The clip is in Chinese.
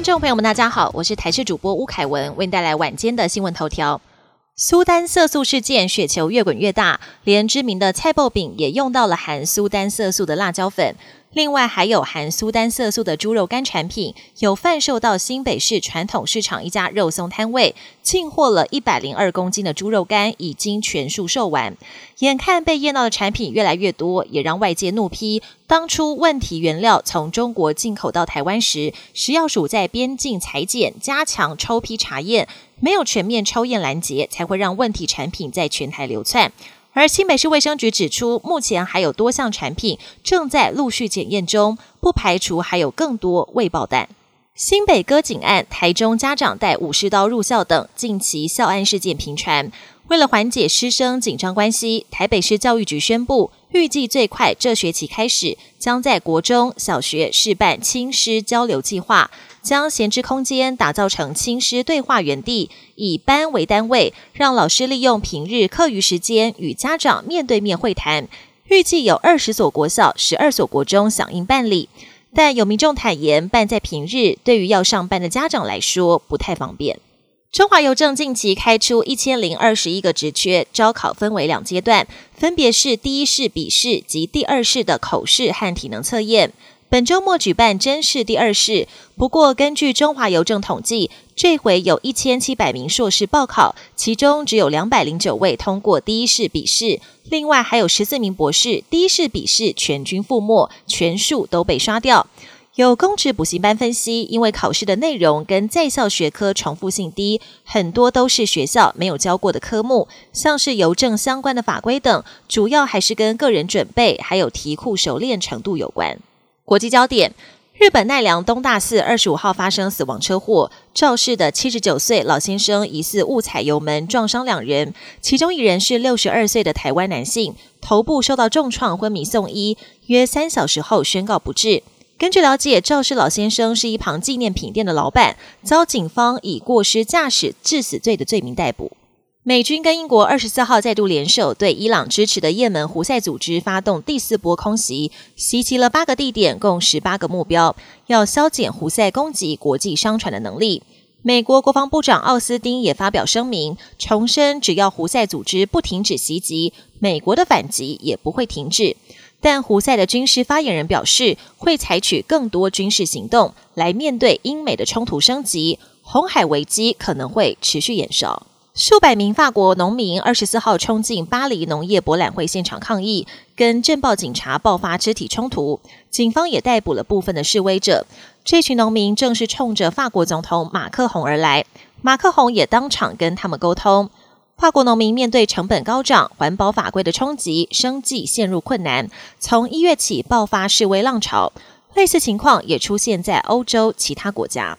听众朋友们，大家好，我是台视主播吴凯文，为您带来晚间的新闻头条。苏丹色素事件，雪球越滚越大，连知名的菜爆饼也用到了含苏丹色素的辣椒粉。另外还有含苏丹色素的猪肉干产品，有贩售到新北市传统市场一家肉松摊位，进货了一百零二公斤的猪肉干，已经全数售完。眼看被验到的产品越来越多，也让外界怒批：当初问题原料从中国进口到台湾时，食药署在边境裁剪、加强抽批查验，没有全面抽验拦截，才会让问题产品在全台流窜。而新北市卫生局指出，目前还有多项产品正在陆续检验中，不排除还有更多未爆弹。新北割颈案、台中家长带武士刀入校等近期校案事件频传。为了缓解师生紧张关系，台北市教育局宣布，预计最快这学期开始，将在国中小学试办亲师交流计划。将闲置空间打造成亲师对话园地，以班为单位，让老师利用平日课余时间与家长面对面会谈。预计有二十所国小、十二所国中响应办理，但有民众坦言，办在平日对于要上班的家长来说不太方便。中华邮政近期开出一千零二十一个职缺，招考分为两阶段，分别是第一试笔试及第二试的口试和体能测验。本周末举办真试第二试，不过根据中华邮政统计，这回有一千七百名硕士报考，其中只有两百零九位通过第一试笔试，另外还有十四名博士第一试笔试全军覆没，全数都被刷掉。有公职补习班分析，因为考试的内容跟在校学科重复性低，很多都是学校没有教过的科目，像是邮政相关的法规等，主要还是跟个人准备还有题库熟练程度有关。国际焦点：日本奈良东大寺二十五号发生死亡车祸，肇事的七十九岁老先生疑似误踩油门撞伤两人，其中一人是六十二岁的台湾男性，头部受到重创，昏迷送医，约三小时后宣告不治。根据了解，肇事老先生是一旁纪念品店的老板，遭警方以过失驾驶致死罪的罪名逮捕。美军跟英国二十四号再度联手，对伊朗支持的也门胡塞组织发动第四波空袭，袭击了八个地点，共十八个目标，要削减胡塞攻击国际商船的能力。美国国防部长奥斯汀也发表声明，重申只要胡塞组织不停止袭击，美国的反击也不会停止。但胡塞的军事发言人表示，会采取更多军事行动来面对英美的冲突升级，红海危机可能会持续延烧。数百名法国农民二十四号冲进巴黎农业博览会现场抗议，跟镇暴警察爆发肢体冲突，警方也逮捕了部分的示威者。这群农民正是冲着法国总统马克宏而来，马克宏也当场跟他们沟通。法国农民面对成本高涨、环保法规的冲击，生计陷入困难。从一月起爆发示威浪潮，类似情况也出现在欧洲其他国家。